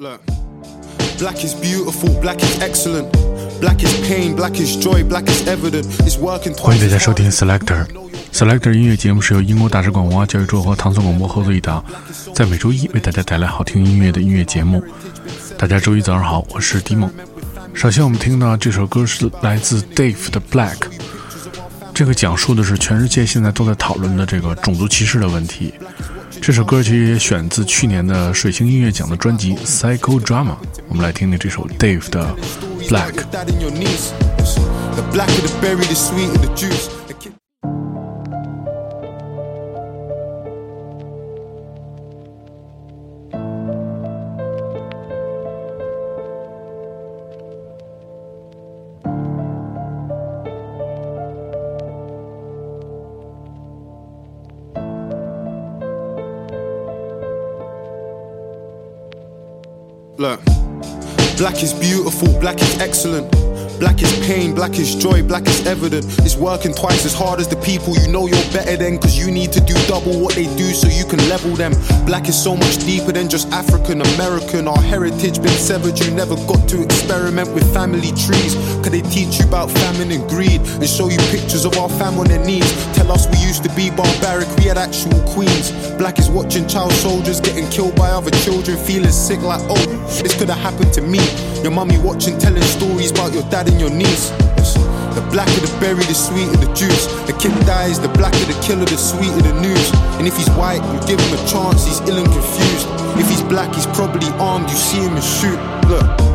Look, black is beautiful, black is excellent. Black is pain, black is joy, black is evident. It's working 欢迎大家收听 Selector。Selector 音乐节目是由英国大使馆文化教育处和唐宋广播合作一档，在每周一为大家带来好听音乐的音乐节目。大家周一早上好，我是迪梦。首先我们听到这首歌是来自 Dave 的 Black，这个讲述的是全世界现在都在讨论的这个种族歧视的问题。这首歌曲选自去年的水星音乐奖的专辑《Psycho Drama》。我们来听听这首 Dave 的《Black》。Look, black is beautiful, black is excellent. Black is pain, black is joy, black is evident. It's working twice as hard as the people you know you're better than. Cause you need to do double what they do so you can level them. Black is so much deeper than just African American. Our heritage been severed, you never got to experiment with family trees. Cause they teach you about famine and greed and show you pictures of our fam on their knees. Tell us we used to be barbaric, we had actual queens. Black is watching child soldiers getting killed by other children, feeling sick like, oh, this could have happened to me. Your mummy watching, telling stories about your dad and your niece. The blacker the berry, the sweeter the juice. The kid dies, the blacker the killer, the sweeter the news. And if he's white, you give him a chance, he's ill and confused. If he's black, he's probably armed, you see him and shoot. Look.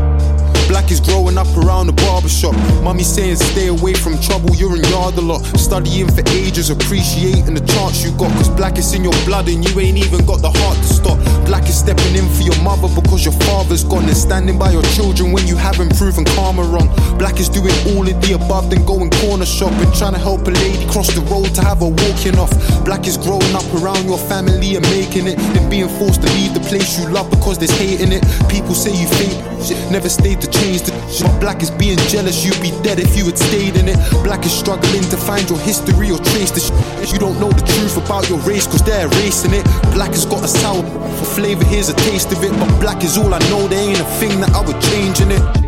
Black is growing up around the barbershop. Mummy saying stay away from trouble, you're in yard a lot. Studying for ages, appreciating the chance you got. Cause black is in your blood and you ain't even got the heart to stop. Black is stepping in for your mother because your father's gone and standing by your children when you haven't proven karma wrong. Black is doing all of the above, then going corner shopping, trying to help a lady cross the road to have her walking off. Black is growing up around your family and making it, then being forced to leave the place you love because there's hate in it. People say you fake, never stayed to change the shit. Black is being jealous, you'd be dead if you had stayed in it. Black is struggling to find your history or trace the shit. You don't know the truth about your race, cause they're erasing it. Black has got a sour for flavor, here's a taste of it. But black is all I know, there ain't a thing that I would change in it.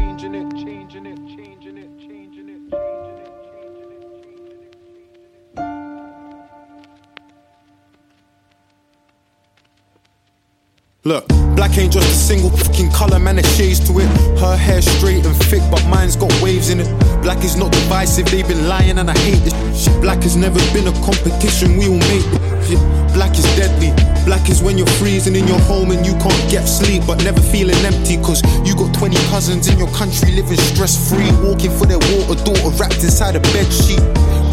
Look, black ain't just a single fucking color, man, there's shades to it. Her hair straight and thick, but mine's got waves in it. Black is not divisive, they've been lying and I hate this shit. Black has never been a competition, we all make it. Black is deadly. Black is when you're freezing in your home and you can't get sleep, but never feeling empty. Cause you got 20 cousins in your country living stress free, walking for their water daughter wrapped inside a bed sheet.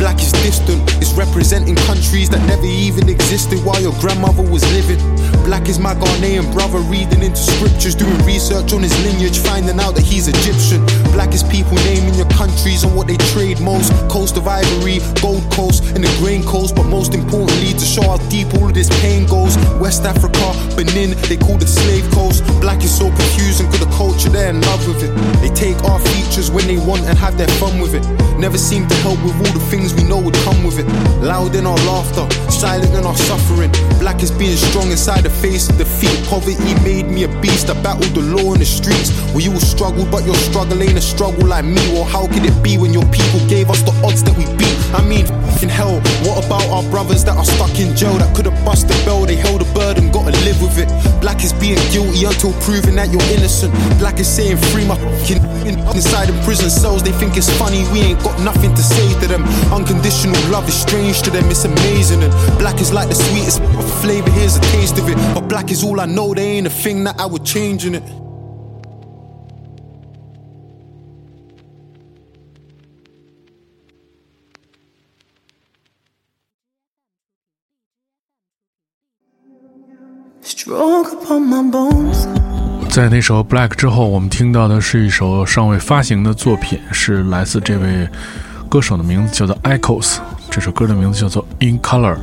Black is distant, it's representing countries that never even existed while your grandmother was living. Black is my Ghanaian brother reading into scriptures, doing research on his lineage, finding out that he's Egyptian. Black is people naming your countries and what they trade most. Coast of Ivory, Gold Coast, and the Grain Coast, but most importantly, to show how deep all of this pain goes. West Africa, Benin, they call it slave coast. Black is so confusing, cause the culture they're in love with it. They take our features when they want and have their fun with it. Never seem to help with all the things we know would come with it. Loud in our laughter, silent in our suffering. Black is being strong inside the face of defeat. Poverty made me a beast. I battled the law in the streets. We all struggled, but your struggle ain't a struggle like me. Or how could it be when your people gave us the odds that we beat? I mean, hell, what about our brothers that are stuck in jail that could have bust the bell? They held a burden, gotta live with it. Black is being guilty until proven that you're innocent. Black is saying free my fucking inside in prison cells. They think it's funny, we ain't got nothing to say to them. Unconditional love is strange to them, it's amazing. And black is like the sweetest flavor, here's a taste of it. But black is all I know, they ain't a thing that I would change in it. 在那首《Black》之后，我们听到的是一首尚未发行的作品，是来自这位歌手的名字叫做 Echoes，这首歌的名字叫做《In Color》。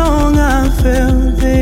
long I felt it.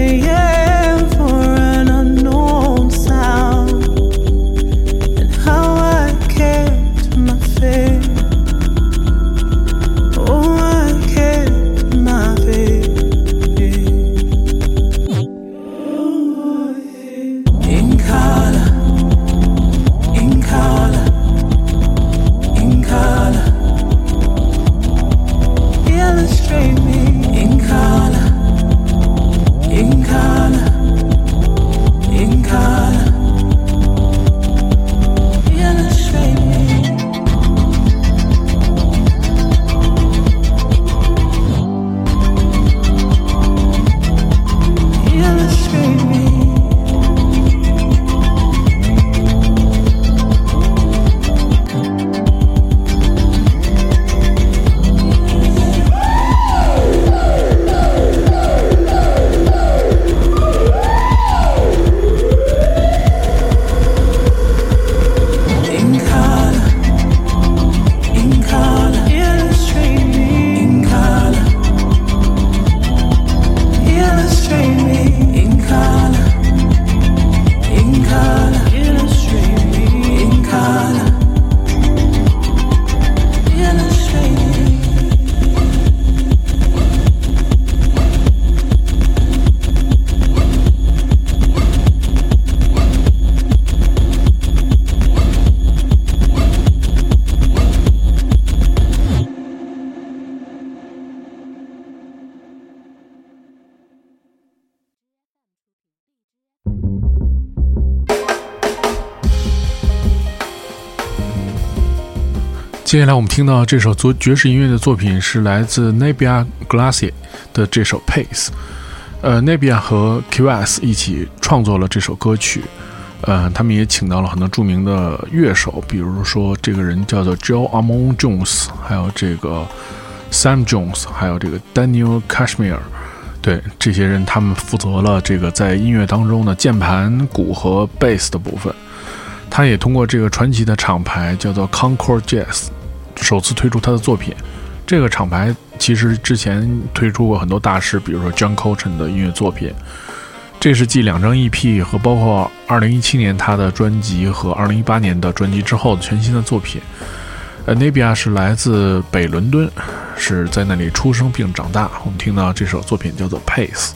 接下来我们听到这首作爵士音乐的作品是来自 Nabia Glacier 的这首 Pace。呃，Nabia 和 QS 一起创作了这首歌曲。呃，他们也请到了很多著名的乐手，比如说这个人叫做 Joe Amon Jones，还有这个 Sam Jones，还有这个 Daniel Kashmir。对，这些人他们负责了这个在音乐当中的键盘、鼓和 bass 的部分。他也通过这个传奇的厂牌叫做 Concord Jazz。首次推出他的作品，这个厂牌其实之前推出过很多大师，比如说 John Coltrane 的音乐作品。这是继两张 EP 和包括2017年他的专辑和2018年的专辑之后的全新的作品。呃，Nabia 是来自北伦敦，是在那里出生并长大。我们听到这首作品叫做 Pace。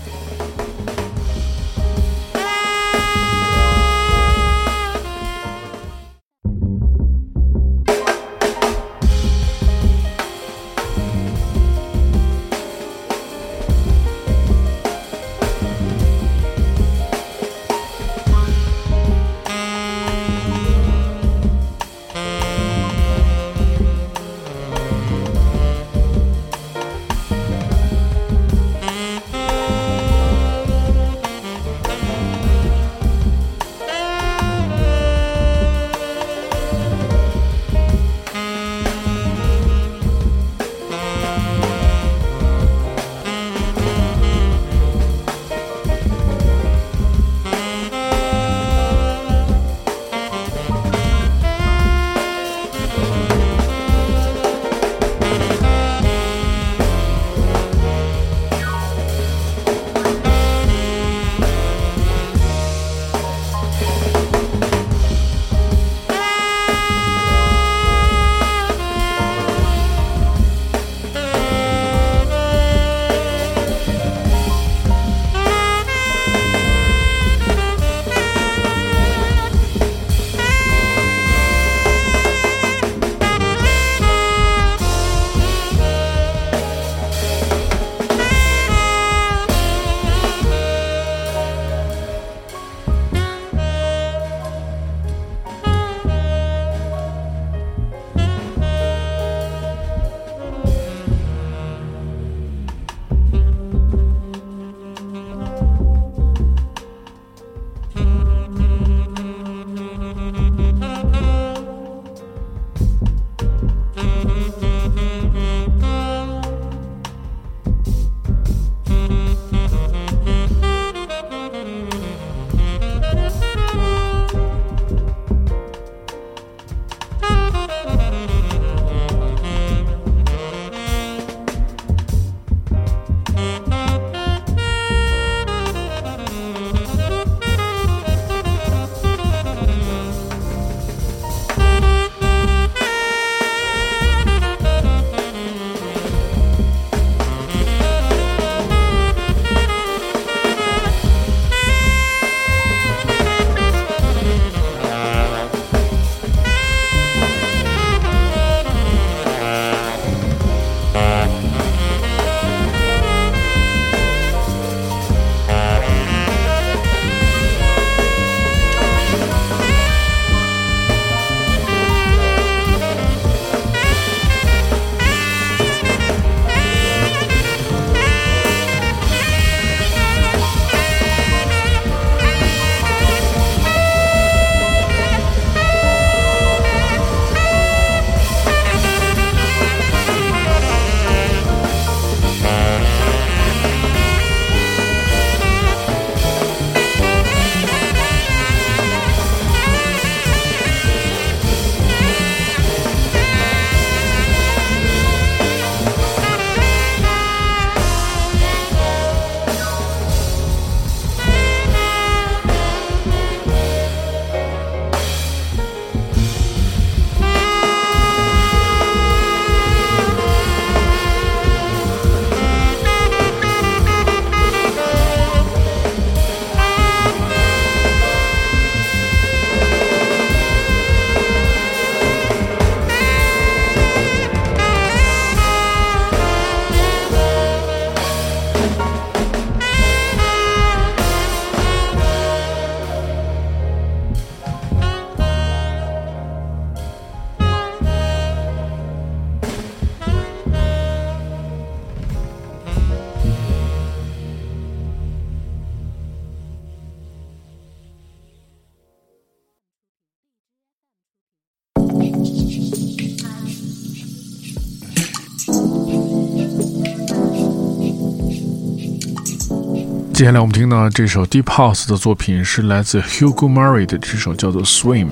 接下来我们听到这首 Deep House 的作品是来自 Hugo Murray 的这首叫做 Swim，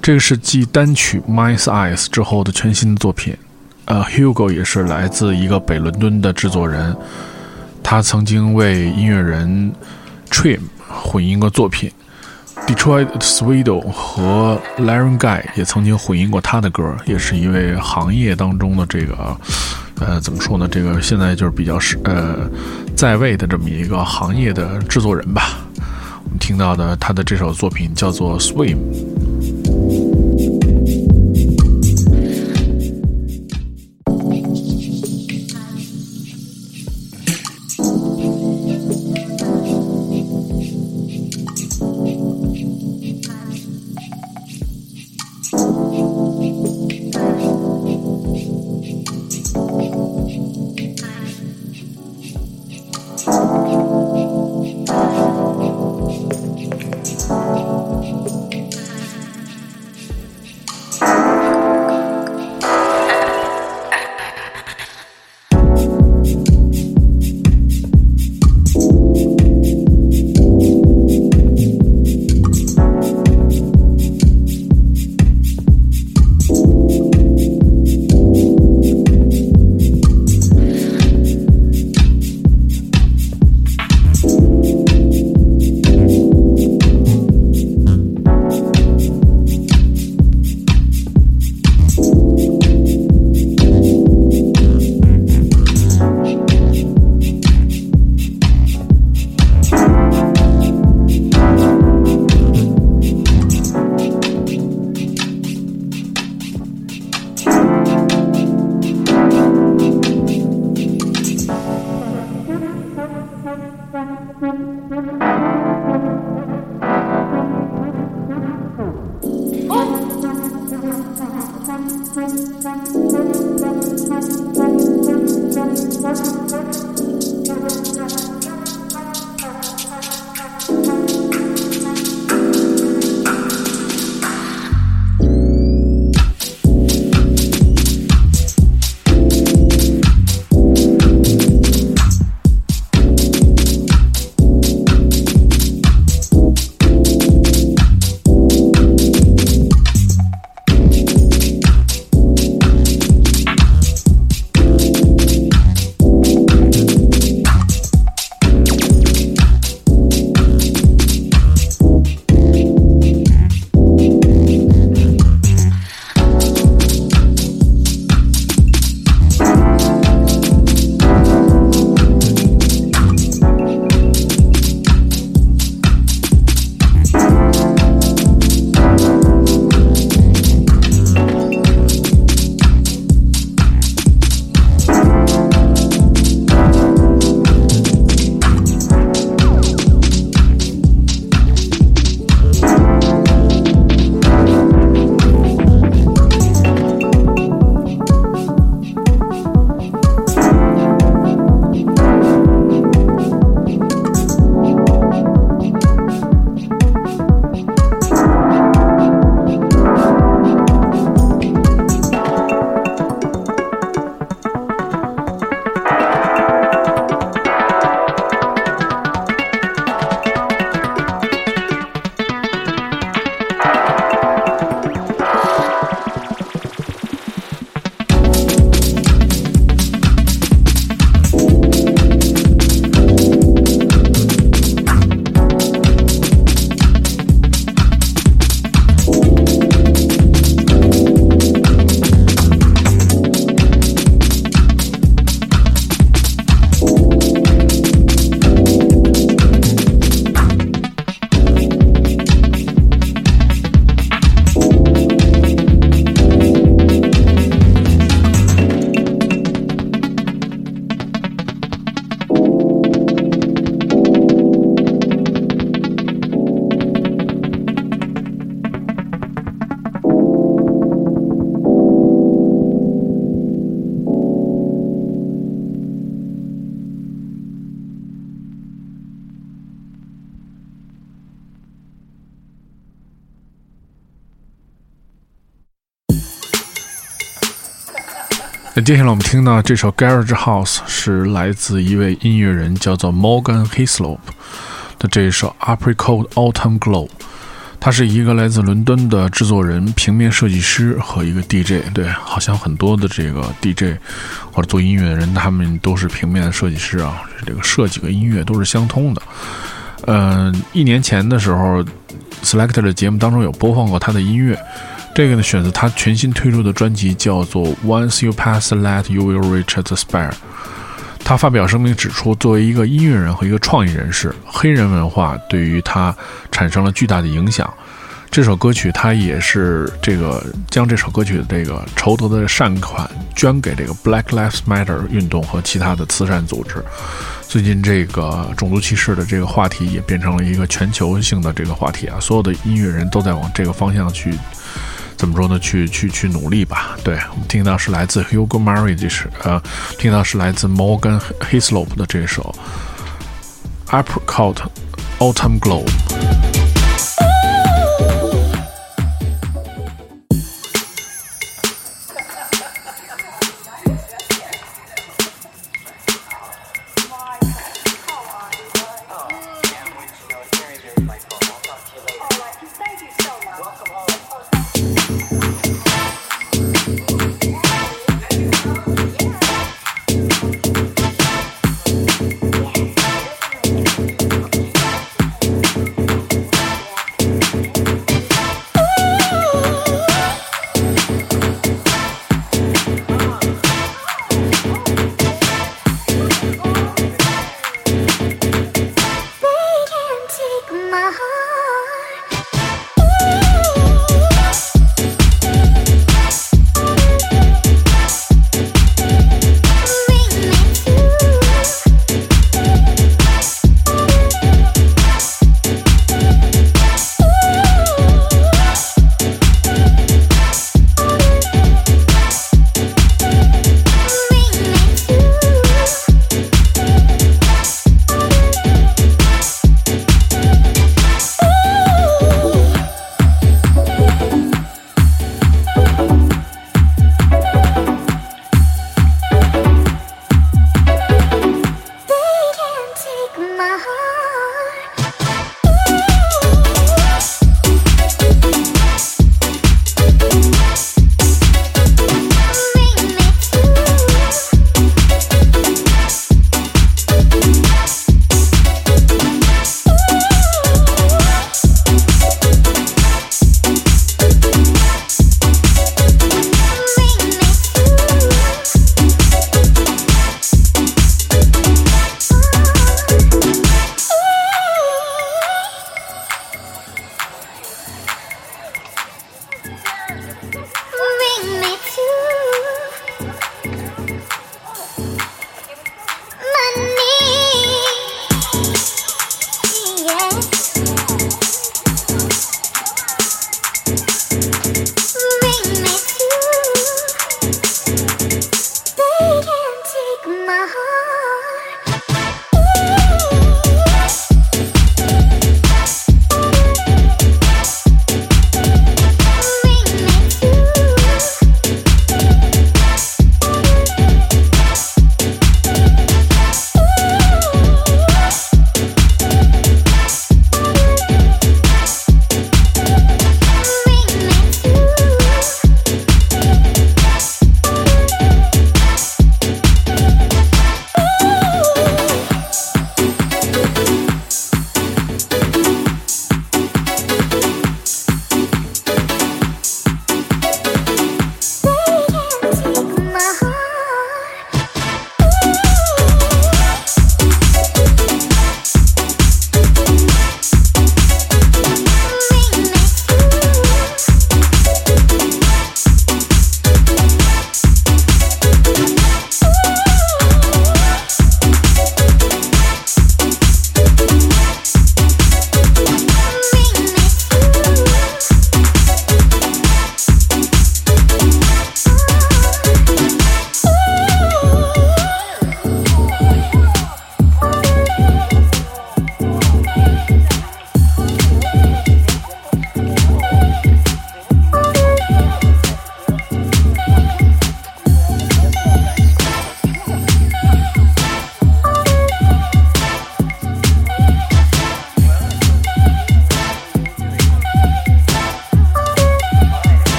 这个是继单曲 My Eyes 之后的全新的作品。呃，Hugo 也是来自一个北伦敦的制作人，他曾经为音乐人 Trim 混音过作品，Detroit Swedo 和 Laren Guy 也曾经混音过他的歌，也是一位行业当中的这个。呃，怎么说呢？这个现在就是比较是呃，在位的这么一个行业的制作人吧。我们听到的他的这首作品叫做《Swim》。Thank you. 接下来我们听到这首《Garage House》是来自一位音乐人叫做 Morgan Hislop 的这一首《Apricot Autumn Glow》。他是一个来自伦敦的制作人、平面设计师和一个 DJ。对，好像很多的这个 DJ 或者做音乐的人，他们都是平面设计师啊。这个设计和音乐都是相通的。嗯，一年前的时候，Selector 的节目当中有播放过他的音乐。这个呢，选择他全新推出的专辑叫做《Once You Pass That You Will Reach the Spire》。他发表声明指出，作为一个音乐人和一个创意人士，黑人文化对于他产生了巨大的影响。这首歌曲，他也是这个将这首歌曲的这个筹得的善款捐给这个 Black Lives Matter 运动和其他的慈善组织。最近，这个种族歧视的这个话题也变成了一个全球性的这个话题啊！所有的音乐人都在往这个方向去。怎么说呢？去去去努力吧。对我们听到是来自 Hugo Murray，这首呃，听到是来自 Morgan Hislop 的这首 Apricot Autumn Glow。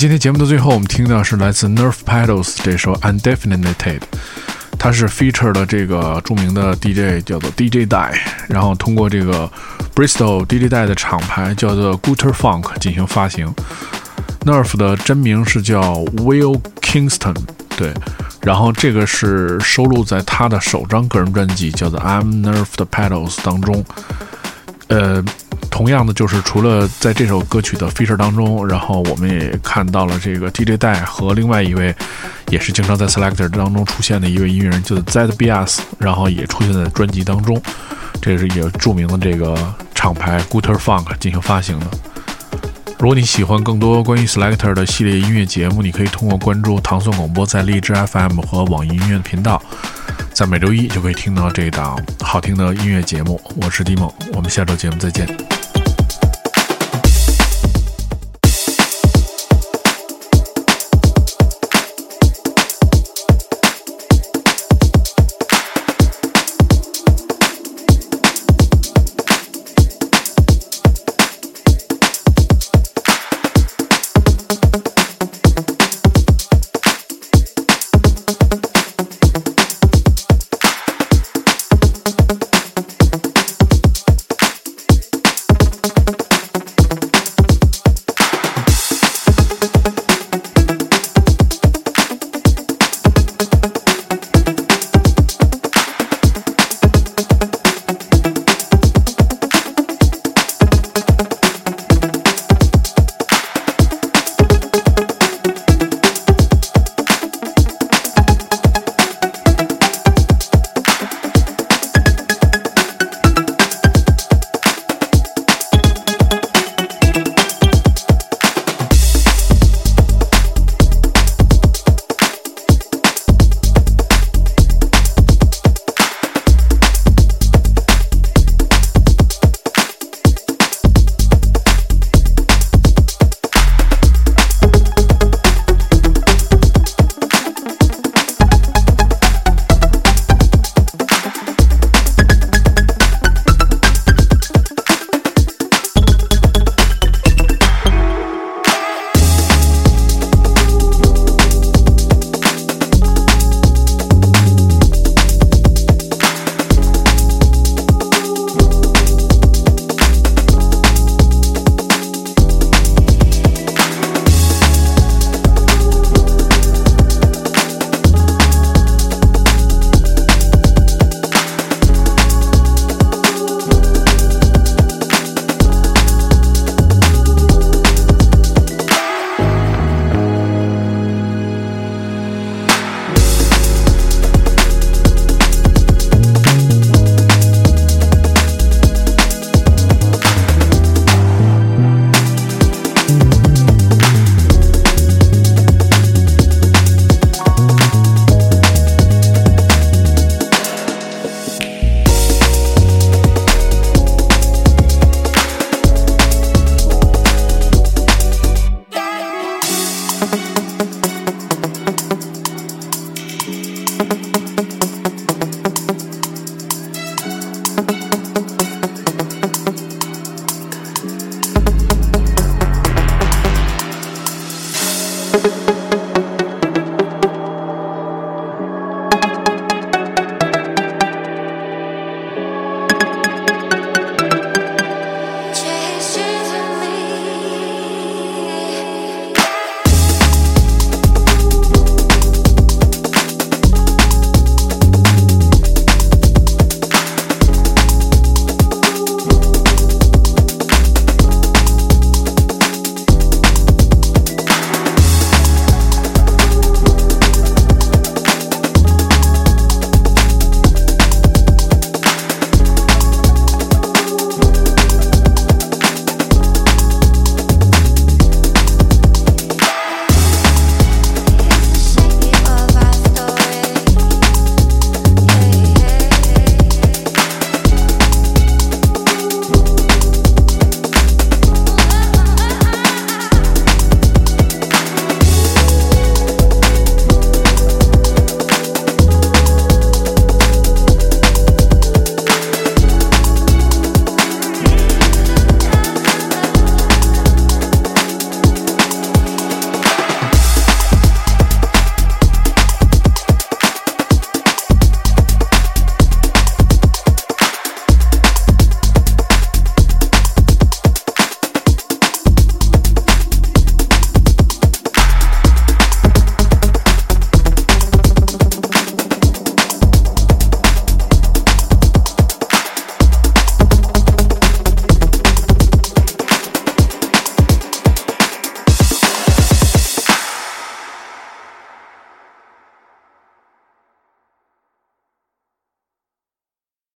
今天节目的最后，我们听到是来自 Nerf Pedals 这首 Undefined，它是 feature 了这个著名的 DJ 叫做 DJ Die，然后通过这个 Bristol DJ Die 的厂牌叫做 Gutter Funk 进行发行。Nerf 的真名是叫 Will Kingston，对，然后这个是收录在他的首张个人专辑叫做 I'm Nerf 的 Pedals 当中，呃。同样的，就是除了在这首歌曲的 feature 当中，然后我们也看到了这个 DJ 戴和另外一位，也是经常在 selector 当中出现的一位音乐人，就是 ZBS，然后也出现在专辑当中。这是也著名的这个厂牌 Gutter Funk 进行发行的。如果你喜欢更多关于 selector 的系列音乐节目，你可以通过关注糖蒜广播在荔枝 FM 和网易音乐频道。在每周一就可以听到这档好听的音乐节目。我是迪梦，我们下周节目再见。